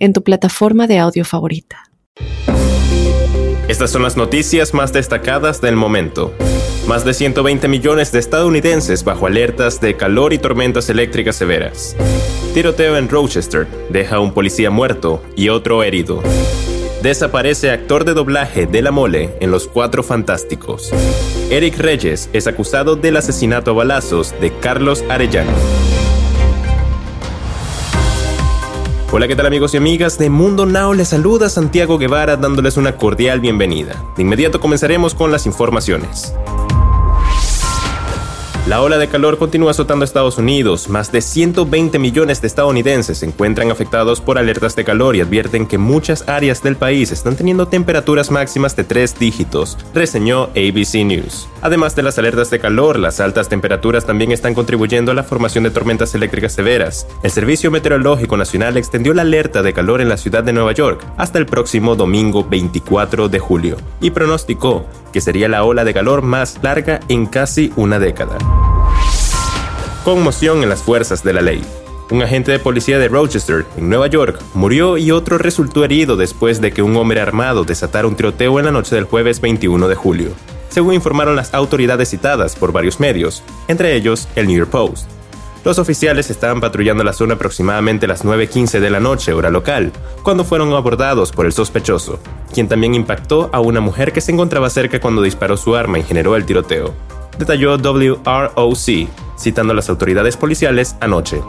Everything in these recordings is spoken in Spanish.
en tu plataforma de audio favorita. Estas son las noticias más destacadas del momento. Más de 120 millones de estadounidenses bajo alertas de calor y tormentas eléctricas severas. Tiroteo en Rochester deja a un policía muerto y otro herido. Desaparece actor de doblaje de la mole en Los Cuatro Fantásticos. Eric Reyes es acusado del asesinato a balazos de Carlos Arellano. Hola, ¿qué tal amigos y amigas de Mundo Now? Les saluda Santiago Guevara dándoles una cordial bienvenida. De inmediato comenzaremos con las informaciones. La ola de calor continúa azotando a Estados Unidos. Más de 120 millones de estadounidenses se encuentran afectados por alertas de calor y advierten que muchas áreas del país están teniendo temperaturas máximas de tres dígitos, reseñó ABC News. Además de las alertas de calor, las altas temperaturas también están contribuyendo a la formación de tormentas eléctricas severas. El Servicio Meteorológico Nacional extendió la alerta de calor en la ciudad de Nueva York hasta el próximo domingo 24 de julio y pronosticó que sería la ola de calor más larga en casi una década. Conmoción en las fuerzas de la ley. Un agente de policía de Rochester, en Nueva York, murió y otro resultó herido después de que un hombre armado desatara un tiroteo en la noche del jueves 21 de julio, según informaron las autoridades citadas por varios medios, entre ellos el New York Post. Los oficiales estaban patrullando la zona aproximadamente las 9.15 de la noche, hora local, cuando fueron abordados por el sospechoso, quien también impactó a una mujer que se encontraba cerca cuando disparó su arma y generó el tiroteo. Detalló WROC, citando a las autoridades policiales anoche.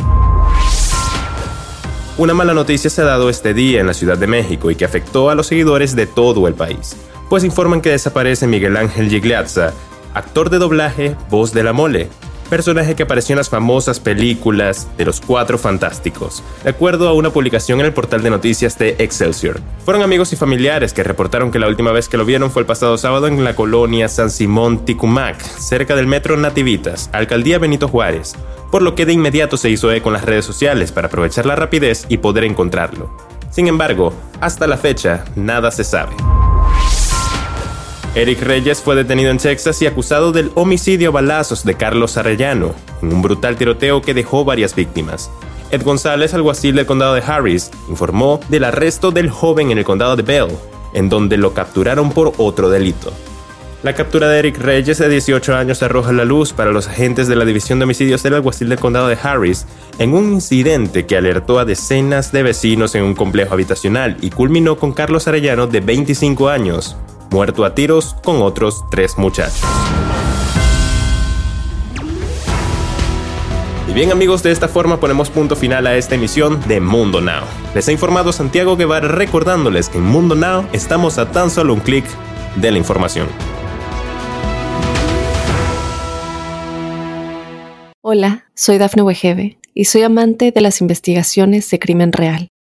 Una mala noticia se ha dado este día en la Ciudad de México y que afectó a los seguidores de todo el país, pues informan que desaparece Miguel Ángel Gigliazza, actor de doblaje, voz de la mole, personaje que apareció en las famosas películas de los Cuatro Fantásticos, de acuerdo a una publicación en el portal de noticias de Excelsior. Fueron amigos y familiares que reportaron que la última vez que lo vieron fue el pasado sábado en la colonia San Simón Ticumac, cerca del metro Nativitas, alcaldía Benito Juárez, por lo que de inmediato se hizo eco en las redes sociales para aprovechar la rapidez y poder encontrarlo. Sin embargo, hasta la fecha, nada se sabe. Eric Reyes fue detenido en Texas y acusado del homicidio a balazos de Carlos Arellano, en un brutal tiroteo que dejó varias víctimas. Ed González, alguacil del condado de Harris, informó del arresto del joven en el condado de Bell, en donde lo capturaron por otro delito. La captura de Eric Reyes de 18 años arroja la luz para los agentes de la División de Homicidios del alguacil del condado de Harris en un incidente que alertó a decenas de vecinos en un complejo habitacional y culminó con Carlos Arellano de 25 años, muerto a tiros con otros tres muchachos. Y bien amigos, de esta forma ponemos punto final a esta emisión de Mundo Now. Les ha informado Santiago Guevara recordándoles que en Mundo Now estamos a tan solo un clic de la información. Hola, soy Dafne Wegebe y soy amante de las investigaciones de crimen real.